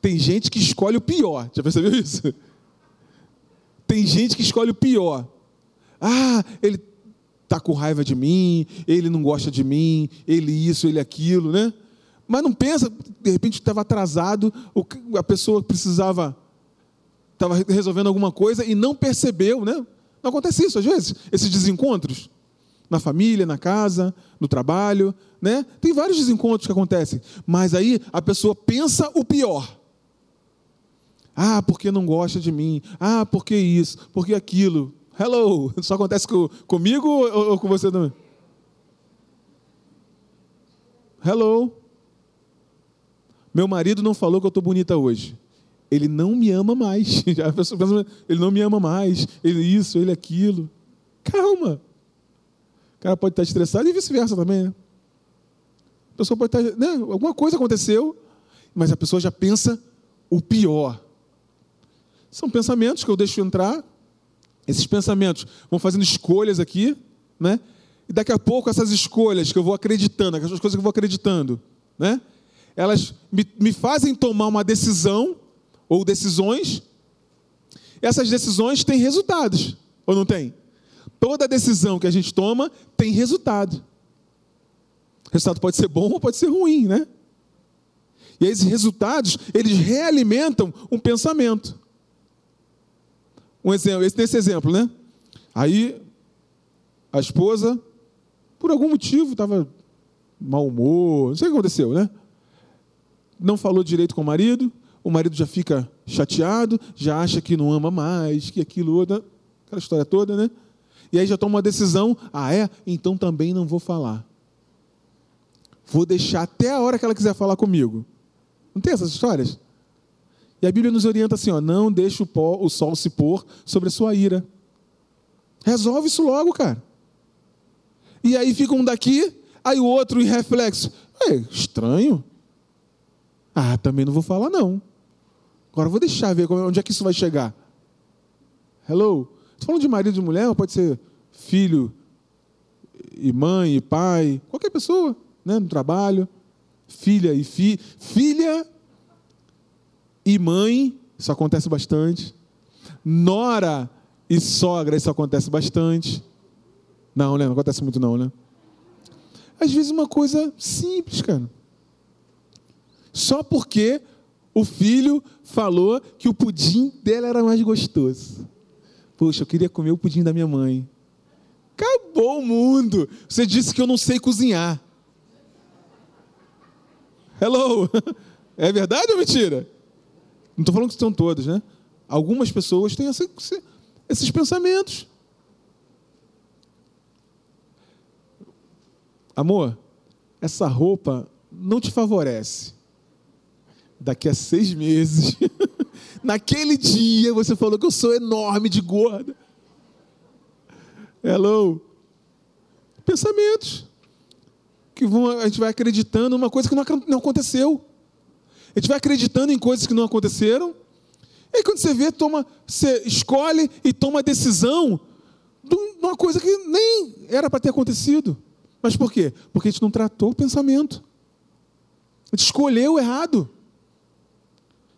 Tem gente que escolhe o pior. Já percebeu isso? Tem gente que escolhe o pior. Ah, ele tá com raiva de mim, ele não gosta de mim, ele isso, ele aquilo, né? Mas não pensa, de repente estava atrasado, a pessoa precisava, estava resolvendo alguma coisa e não percebeu, né? Não acontece isso às vezes, esses desencontros na família, na casa, no trabalho, né? Tem vários desencontros que acontecem, mas aí a pessoa pensa o pior. Ah, porque não gosta de mim. Ah, porque isso, porque aquilo. Hello, só acontece com, comigo ou, ou com você também? Hello. Meu marido não falou que eu estou bonita hoje. Ele não me ama mais. *laughs* Pensa, ele não me ama mais. Ele isso, ele aquilo. Calma. O cara pode estar estressado e vice-versa também. Né? A pessoa pode estar. Né? Alguma coisa aconteceu, mas a pessoa já pensa o pior. São pensamentos que eu deixo entrar. Esses pensamentos vão fazendo escolhas aqui, né? E daqui a pouco essas escolhas que eu vou acreditando, aquelas coisas que eu vou acreditando, né? Elas me, me fazem tomar uma decisão ou decisões. Essas decisões têm resultados, ou não tem? Toda decisão que a gente toma tem resultado. O resultado pode ser bom ou pode ser ruim, né? E esses resultados, eles realimentam um pensamento. Um exemplo, esse, nesse exemplo, né? Aí, a esposa, por algum motivo, estava mau humor, não sei o que aconteceu, né? Não falou direito com o marido, o marido já fica chateado, já acha que não ama mais, que aquilo, outro, aquela história toda, né? E aí já toma uma decisão, ah é? Então também não vou falar. Vou deixar até a hora que ela quiser falar comigo. Não tem essas histórias? E a Bíblia nos orienta assim: ó, não deixe o, pó, o sol se pôr sobre a sua ira. Resolve isso logo, cara. E aí fica um daqui, aí o outro em reflexo. É, estranho. Ah, também não vou falar, não. Agora vou deixar ver onde é que isso vai chegar. Hello? Estou falando de marido e mulher, pode ser filho e mãe e pai, qualquer pessoa, né, no trabalho, filha e fi, filha e mãe, isso acontece bastante. Nora e sogra, isso acontece bastante. Não, né? Não acontece muito não, né? Às vezes uma coisa simples, cara. Só porque o filho falou que o pudim dela era mais gostoso. Poxa, eu queria comer o pudim da minha mãe. Acabou o mundo. Você disse que eu não sei cozinhar. Hello. *laughs* É verdade ou mentira? Não estou falando que são todos, né? Algumas pessoas têm essa, esses pensamentos. Amor, essa roupa não te favorece. Daqui a seis meses, *laughs* naquele dia você falou que eu sou enorme de gorda. Hello. Pensamentos que vão, a gente vai acreditando numa coisa que não aconteceu. A gente vai acreditando em coisas que não aconteceram. E aí, quando você vê, toma, você escolhe e toma a decisão de uma coisa que nem era para ter acontecido. Mas por quê? Porque a gente não tratou o pensamento. A gente escolheu errado.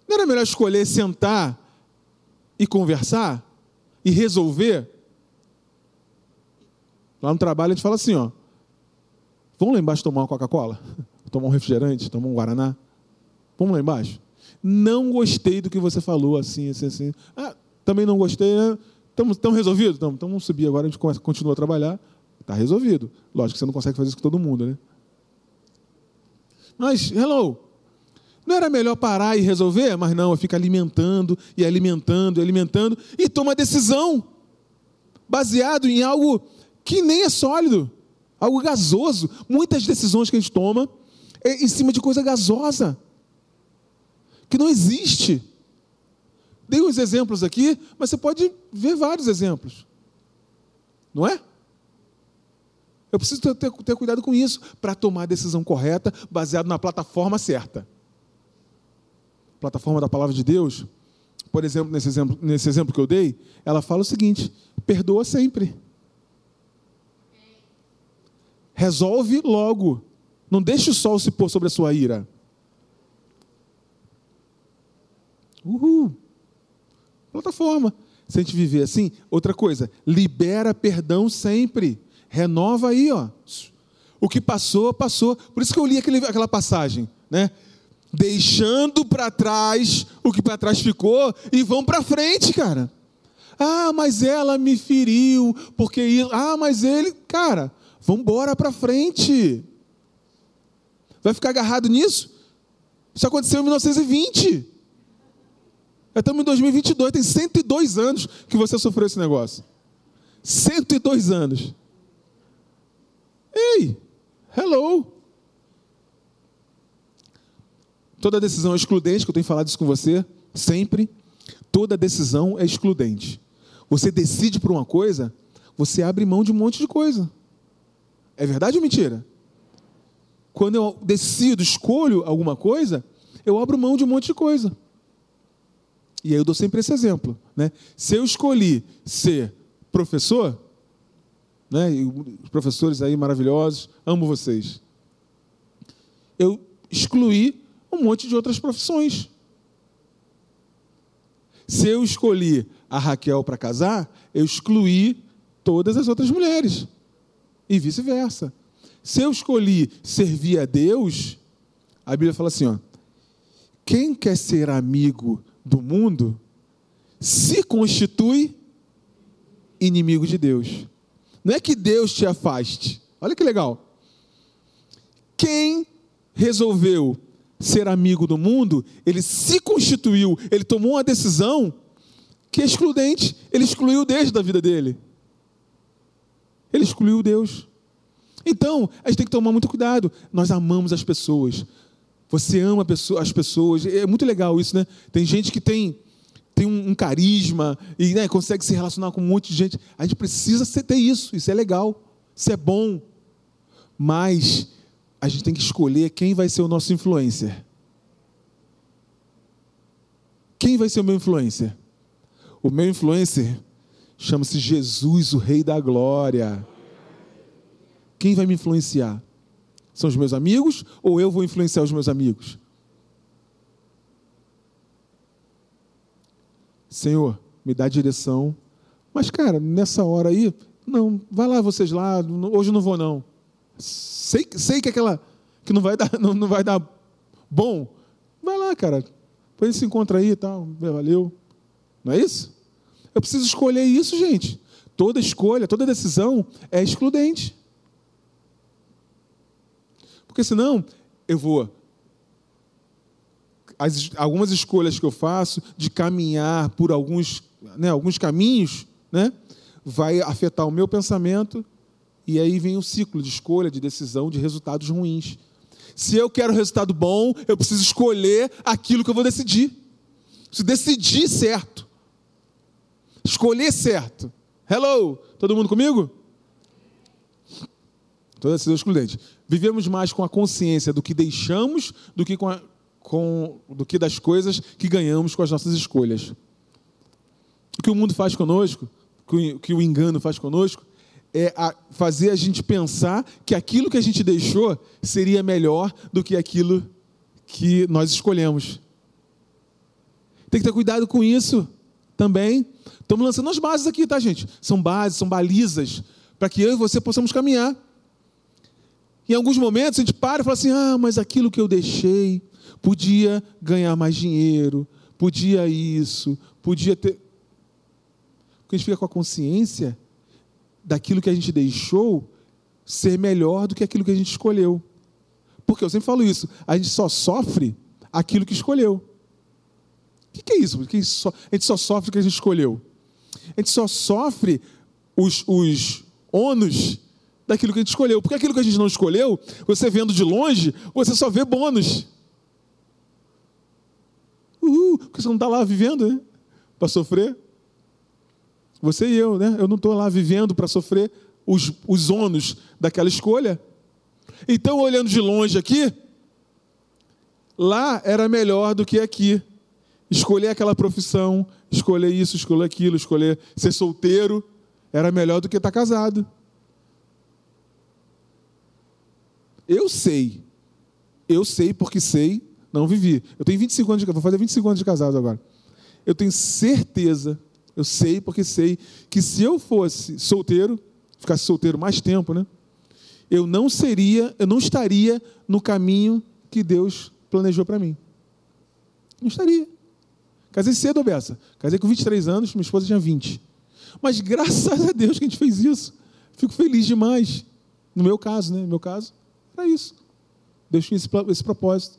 Não era melhor escolher sentar e conversar e resolver? Lá no trabalho a gente fala assim, ó. Vamos lá embaixo tomar uma Coca-Cola? *laughs* Tomar um refrigerante? Tomar um Guaraná? Vamos lá embaixo. Não gostei do que você falou, assim, assim, assim. Ah, também não gostei, né? Estamos resolvidos? Então, então vamos subir agora, a gente começa, continua a trabalhar. Está resolvido. Lógico que você não consegue fazer isso com todo mundo, né? Mas, hello, não era melhor parar e resolver? Mas não, fica alimentando e alimentando e alimentando e toma decisão baseado em algo que nem é sólido, algo gasoso. Muitas decisões que a gente toma é em cima de coisa gasosa, que não existe. Dei uns exemplos aqui, mas você pode ver vários exemplos. Não é? Eu preciso ter, ter, cuidado com isso para tomar a decisão correta, baseado na plataforma certa. Plataforma da palavra de Deus, por exemplo, nesse exemplo, nesse exemplo que eu dei, ela fala o seguinte: perdoa sempre. Resolve logo. Não deixe o sol se pôr sobre a sua ira. Uhul. Plataforma. Se a gente viver assim, outra coisa, libera perdão sempre. Renova aí, ó. O que passou, passou. Por isso que eu li aquele, aquela passagem, né? Deixando para trás o que para trás ficou e vão para frente, cara. Ah, mas ela me feriu, porque ah, mas ele, cara, vamos embora para frente. Vai ficar agarrado nisso? Isso aconteceu em 1920. Estamos em 2022, tem 102 anos que você sofreu esse negócio. 102 anos. Ei, hello. Toda decisão é excludente, que eu tenho falado isso com você sempre. Toda decisão é excludente. Você decide por uma coisa, você abre mão de um monte de coisa. É verdade ou mentira? Quando eu decido, escolho alguma coisa, eu abro mão de um monte de coisa. E aí eu dou sempre esse exemplo. Né? Se eu escolhi ser professor, né? E os professores aí maravilhosos, amo vocês. Eu excluí um monte de outras profissões. Se eu escolhi a Raquel para casar, eu excluí todas as outras mulheres. E vice-versa. Se eu escolhi servir a Deus, a Bíblia fala assim: ó, quem quer ser amigo do mundo se constitui inimigo de Deus. Não é que Deus te afaste. Olha que legal. Quem resolveu ser amigo do mundo, ele se constituiu, ele tomou uma decisão que é excludente. Ele excluiu Deus da vida dele. Ele excluiu Deus. Então, a gente tem que tomar muito cuidado. Nós amamos as pessoas. Você ama as pessoas. É muito legal isso, né? Tem gente que tem, tem um, carisma e né, consegue se relacionar com um monte de gente. A gente precisa ter isso. Isso é legal. Isso é bom. Mas a gente tem que escolher quem vai ser o nosso influencer. Quem vai ser o meu influencer? O meu influencer chama-se Jesus, o Rei da Glória. Quem vai me influenciar? São os meus amigos ou eu vou influenciar os meus amigos? Senhor, me dá direção. Mas, cara, nessa hora aí, não, vai lá vocês lá, hoje não vou não. Sei, sei que aquela que não vai dar, *laughs* não, não vai dar bom. Vai lá, cara. Depois se encontra aí e tal. Valeu. Não é isso? Eu preciso escolher isso, gente. Toda escolha, toda decisão é excludente. Porque senão eu vou. As, algumas escolhas que eu faço de caminhar por alguns, né, alguns caminhos, né, vai afetar o meu pensamento e aí vem o ciclo de escolha, de decisão, de resultados ruins. Se eu quero resultado bom, eu preciso escolher aquilo que eu vou decidir. Preciso decidir certo. Escolher certo. Hello! Todo mundo comigo? Toda decisão excludente. Vivemos mais com a consciência do que deixamos do que, com, a, com do que das coisas que ganhamos com as nossas escolhas. O que o mundo faz conosco, o que o engano faz conosco, é a fazer a gente pensar que aquilo que a gente deixou seria melhor do que aquilo que nós escolhemos. Tem que ter cuidado com isso também. Estamos lançando as bases aqui, tá, gente? São bases, são balizas, para que eu e você possamos caminhar. Em alguns momentos a gente para e fala assim: ah, mas aquilo que eu deixei, podia ganhar mais dinheiro, podia isso, podia ter. Porque a gente fica com a consciência daquilo que a gente deixou ser melhor do que aquilo que a gente escolheu. Porque eu sempre falo isso, a gente só sofre aquilo que escolheu. O que é isso? A gente só sofre o que a gente escolheu. A gente só sofre os, os ônus daquilo que a gente escolheu. Porque aquilo que a gente não escolheu, você vendo de longe, você só vê bônus. Uhul, porque você não está lá vivendo, né? Para sofrer. Você e eu, né? Eu não estou lá vivendo para sofrer os, os ônus daquela escolha. Então, olhando de longe aqui, lá era melhor do que aqui. Escolher aquela profissão, escolher isso, escolher aquilo, escolher ser solteiro, era melhor do que estar casado. Eu sei. Eu sei porque sei, não vivi. Eu tenho 25 anos de vou fazer 25 anos de casado agora. Eu tenho certeza, eu sei porque sei que se eu fosse solteiro, ficasse solteiro mais tempo, né? Eu não seria, eu não estaria no caminho que Deus planejou para mim. Não estaria. Casei cedo, Bessa. Casei com 23 anos, minha esposa tinha 20. Mas graças a Deus que a gente fez isso. Fico feliz demais. No meu caso, né? No meu caso, era isso. Deus tinha esse, esse propósito.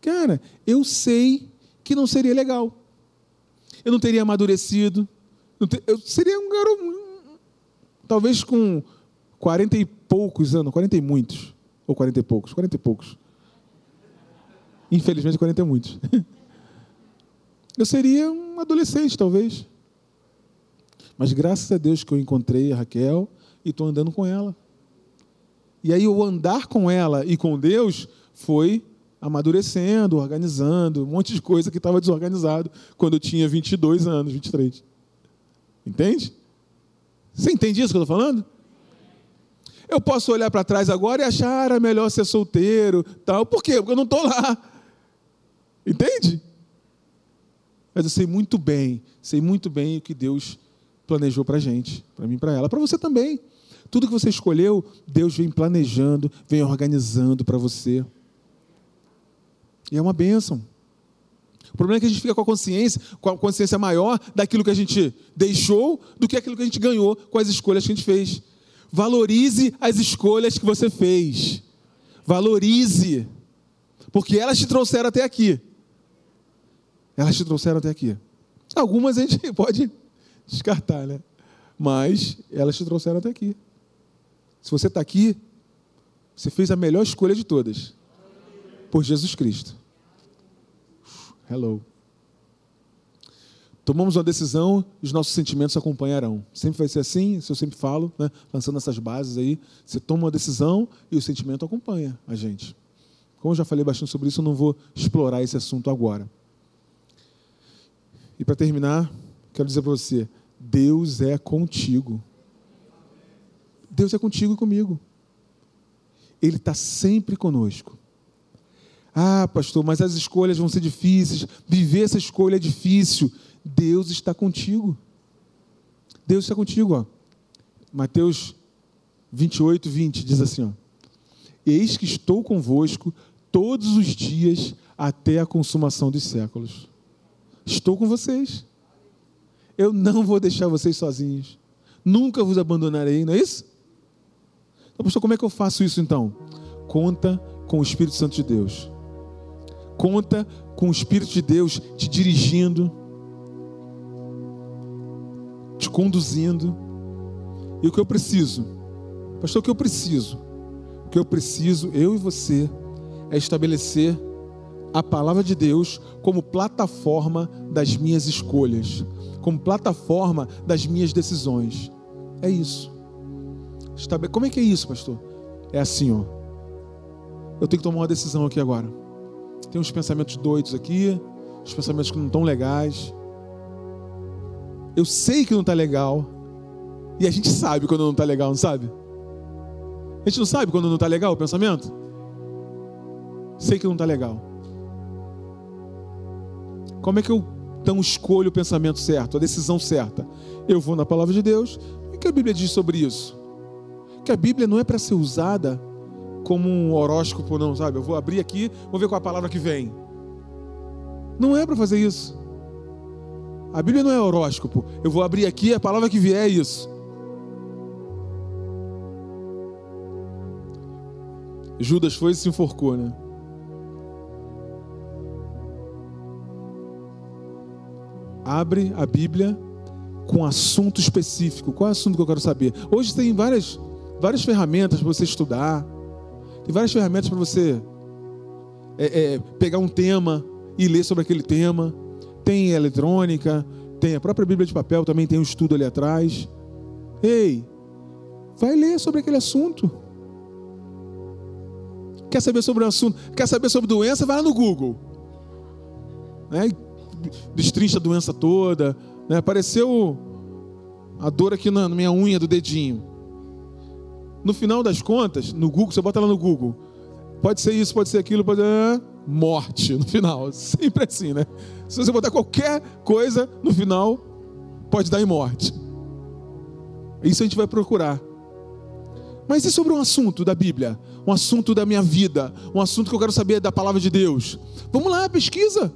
Cara, eu sei que não seria legal. Eu não teria amadurecido. eu seria um garoto. Talvez com 40 e poucos anos, 40 e muitos. Ou 40 e poucos, 40 e poucos. Infelizmente, 40 e muitos. *laughs* Eu seria um adolescente, talvez. Mas graças a Deus que eu encontrei a Raquel e estou andando com ela. E aí o andar com ela e com Deus foi amadurecendo, organizando, um monte de coisa que estava desorganizado quando eu tinha 22 anos, 23. Entende? Você entende isso que eu estou falando? Eu posso olhar para trás agora e achar ah, era melhor ser solteiro, tal. Por quê? Porque eu não estou lá. Entende? Mas eu sei muito bem, sei muito bem o que Deus planejou para a gente, para mim e para ela, para você também. Tudo que você escolheu, Deus vem planejando, vem organizando para você. E é uma bênção. O problema é que a gente fica com a consciência, com a consciência maior daquilo que a gente deixou do que aquilo que a gente ganhou com as escolhas que a gente fez. Valorize as escolhas que você fez. Valorize. Porque elas te trouxeram até aqui. Elas te trouxeram até aqui. Algumas a gente *laughs* pode descartar, né? Mas elas te trouxeram até aqui. Se você está aqui, você fez a melhor escolha de todas. Por Jesus Cristo. Hello. Tomamos uma decisão e os nossos sentimentos acompanharão. Sempre vai ser assim, isso eu sempre falo, né? lançando essas bases aí. Você toma uma decisão e o sentimento acompanha a gente. Como eu já falei bastante sobre isso, eu não vou explorar esse assunto agora. E para terminar, quero dizer para você: Deus é contigo. Deus é contigo e comigo. Ele está sempre conosco. Ah, pastor, mas as escolhas vão ser difíceis. Viver essa escolha é difícil. Deus está contigo. Deus está contigo. Ó. Mateus 28, 20 diz assim: ó, Eis que estou convosco todos os dias até a consumação dos séculos. Estou com vocês. Eu não vou deixar vocês sozinhos. Nunca vos abandonarei, não é isso? Então, pastor, como é que eu faço isso então? Conta com o Espírito Santo de Deus. Conta com o Espírito de Deus te dirigindo, te conduzindo. E o que eu preciso? Pastor, o que eu preciso? O que eu preciso, eu e você, é estabelecer a palavra de Deus como plataforma das minhas escolhas, como plataforma das minhas decisões. É isso. Como é que é isso, pastor? É assim, ó. Eu tenho que tomar uma decisão aqui agora. Tem uns pensamentos doidos aqui, uns pensamentos que não estão legais. Eu sei que não está legal. E a gente sabe quando não está legal, não sabe? A gente não sabe quando não está legal o pensamento? Sei que não está legal. Como é que eu então escolho o pensamento certo, a decisão certa? Eu vou na palavra de Deus. O que a Bíblia diz sobre isso? Que a Bíblia não é para ser usada como um horóscopo, não, sabe? Eu vou abrir aqui, vou ver qual a palavra que vem. Não é para fazer isso. A Bíblia não é horóscopo. Eu vou abrir aqui, a palavra que vier é isso. Judas foi e se enforcou, né? abre a Bíblia com assunto específico. Qual é o assunto que eu quero saber? Hoje tem várias, várias ferramentas para você estudar, tem várias ferramentas para você é, é, pegar um tema e ler sobre aquele tema. Tem eletrônica, tem a própria Bíblia de papel, também tem um estudo ali atrás. Ei, vai ler sobre aquele assunto. Quer saber sobre o assunto? Quer saber sobre doença? Vai lá no Google. Né? Destrincha a doença toda. Né? Apareceu a dor aqui na minha unha do dedinho. No final das contas, no Google, você bota lá no Google. Pode ser isso, pode ser aquilo, pode ser morte no final. *laughs* Sempre assim, né? Se você botar qualquer coisa no final, pode dar em morte. Isso a gente vai procurar. Mas e sobre um assunto da Bíblia? Um assunto da minha vida? Um assunto que eu quero saber da palavra de Deus? Vamos lá, pesquisa.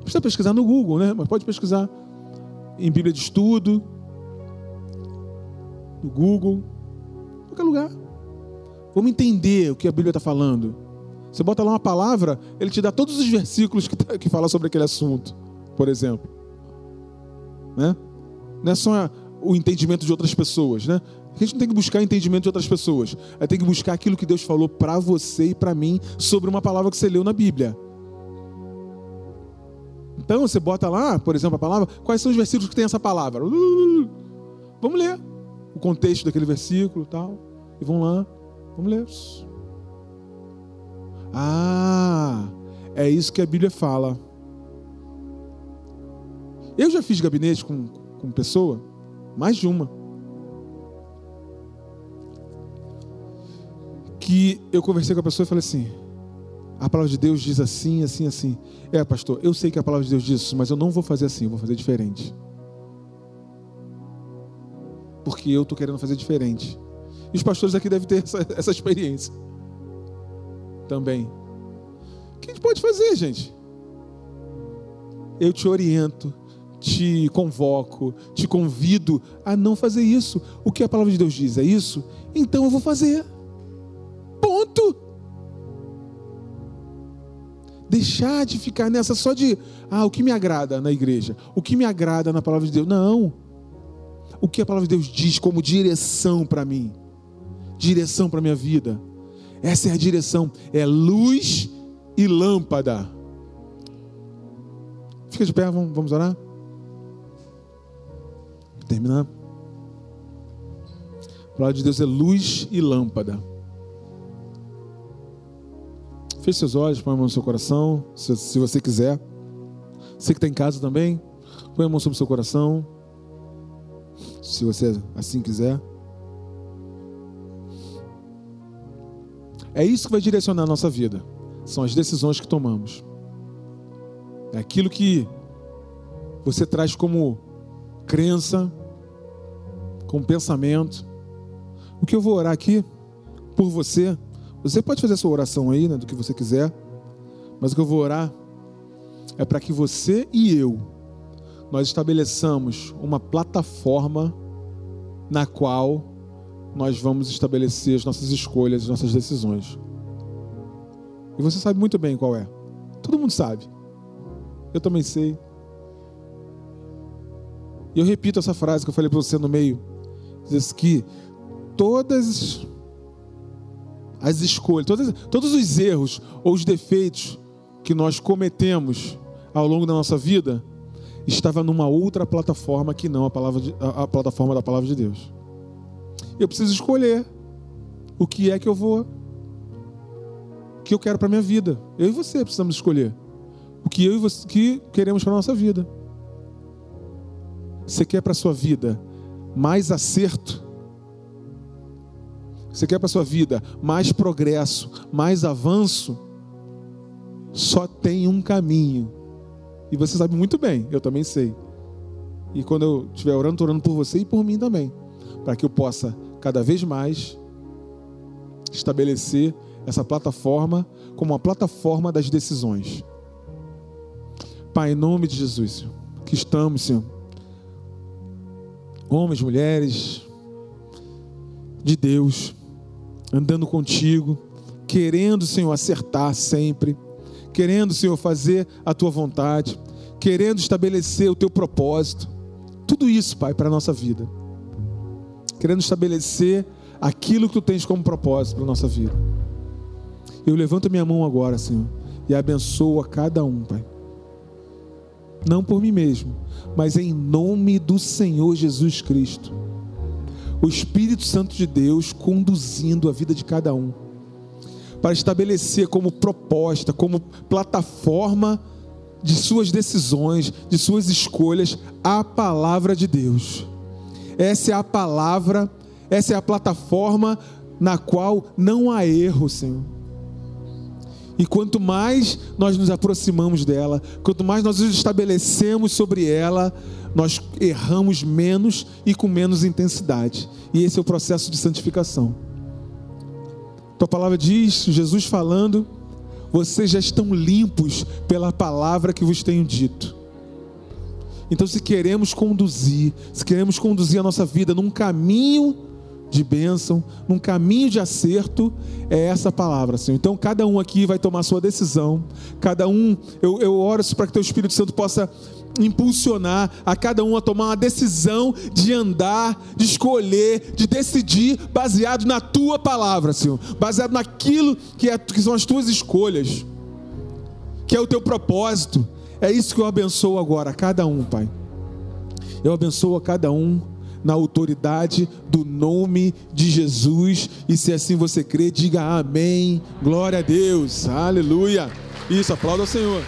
Precisa pesquisar no Google, né? Mas pode pesquisar em Bíblia de estudo, no Google, em qualquer lugar. Vamos entender o que a Bíblia está falando. Você bota lá uma palavra, ele te dá todos os versículos que, tá, que falam sobre aquele assunto, por exemplo. Né? Não é só o entendimento de outras pessoas, né? A gente não tem que buscar entendimento de outras pessoas. É tem que buscar aquilo que Deus falou para você e para mim sobre uma palavra que você leu na Bíblia. Então você bota lá, por exemplo, a palavra, quais são os versículos que tem essa palavra? Vamos ler o contexto daquele versículo, tal, e vamos lá, vamos ler. Ah, é isso que a Bíblia fala. Eu já fiz gabinete com, com pessoa, mais de uma, que eu conversei com a pessoa e falei assim: a palavra de Deus diz assim, assim, assim. É, pastor, eu sei que a palavra de Deus diz isso, mas eu não vou fazer assim, eu vou fazer diferente. Porque eu estou querendo fazer diferente. E os pastores aqui devem ter essa, essa experiência também. O que a gente pode fazer, gente? Eu te oriento, te convoco, te convido a não fazer isso. O que a palavra de Deus diz é isso? Então eu vou fazer. Ponto. Deixar de ficar nessa só de, ah, o que me agrada na igreja, o que me agrada na palavra de Deus. Não. O que a palavra de Deus diz como direção para mim, direção para minha vida. Essa é a direção, é luz e lâmpada. Fica de pé, vamos, vamos orar? Terminar. A palavra de Deus é luz e lâmpada. Feche seus olhos, põe a mão no seu coração, se, se você quiser. Você que está em casa também, põe a mão sobre o seu coração, se você assim quiser. É isso que vai direcionar a nossa vida. São as decisões que tomamos. É aquilo que você traz como crença, como pensamento. O que eu vou orar aqui por você, você pode fazer a sua oração aí, né, do que você quiser, mas o que eu vou orar é para que você e eu nós estabeleçamos uma plataforma na qual nós vamos estabelecer as nossas escolhas, as nossas decisões. E você sabe muito bem qual é. Todo mundo sabe. Eu também sei. E eu repito essa frase que eu falei para você no meio. Diz que todas as escolhas, todas, todos os erros ou os defeitos que nós cometemos ao longo da nossa vida estava numa outra plataforma que não a, palavra de, a, a plataforma da palavra de Deus. Eu preciso escolher o que é que eu vou, o que eu quero para minha vida. Eu e você precisamos escolher o que eu e você que queremos para nossa vida. Você quer para sua vida mais acerto? Você quer para sua vida mais progresso, mais avanço? Só tem um caminho. E você sabe muito bem, eu também sei. E quando eu estiver orando, estou orando por você e por mim também para que eu possa cada vez mais estabelecer essa plataforma como uma plataforma das decisões. Pai, em nome de Jesus, Senhor, que estamos, Senhor, homens, mulheres de Deus, andando contigo, querendo, Senhor, acertar sempre, querendo, Senhor, fazer a tua vontade, querendo estabelecer o teu propósito. Tudo isso, Pai, para a nossa vida. Querendo estabelecer aquilo que tu tens como propósito para a nossa vida. Eu levanto minha mão agora, Senhor, e abençoo a cada um, Pai. Não por mim mesmo, mas em nome do Senhor Jesus Cristo. O Espírito Santo de Deus conduzindo a vida de cada um, para estabelecer como proposta, como plataforma de suas decisões, de suas escolhas, a palavra de Deus. Essa é a palavra, essa é a plataforma na qual não há erro, Senhor. E quanto mais nós nos aproximamos dela, quanto mais nós nos estabelecemos sobre ela, nós erramos menos e com menos intensidade. E esse é o processo de santificação. Tua palavra diz, Jesus falando, vocês já estão limpos pela palavra que vos tenho dito. Então, se queremos conduzir, se queremos conduzir a nossa vida num caminho de bênção, num caminho de acerto, é essa palavra, Senhor. Então, cada um aqui vai tomar sua decisão, cada um, eu, eu oro para que o Teu Espírito Santo possa impulsionar a cada um a tomar uma decisão de andar, de escolher, de decidir, baseado na tua palavra, Senhor, baseado naquilo que, é, que são as tuas escolhas, que é o teu propósito. É isso que eu abençoo agora a cada um, Pai. Eu abençoo a cada um na autoridade do nome de Jesus. E se assim você crê, diga amém. Glória a Deus. Aleluia. Isso, aplauda o Senhor.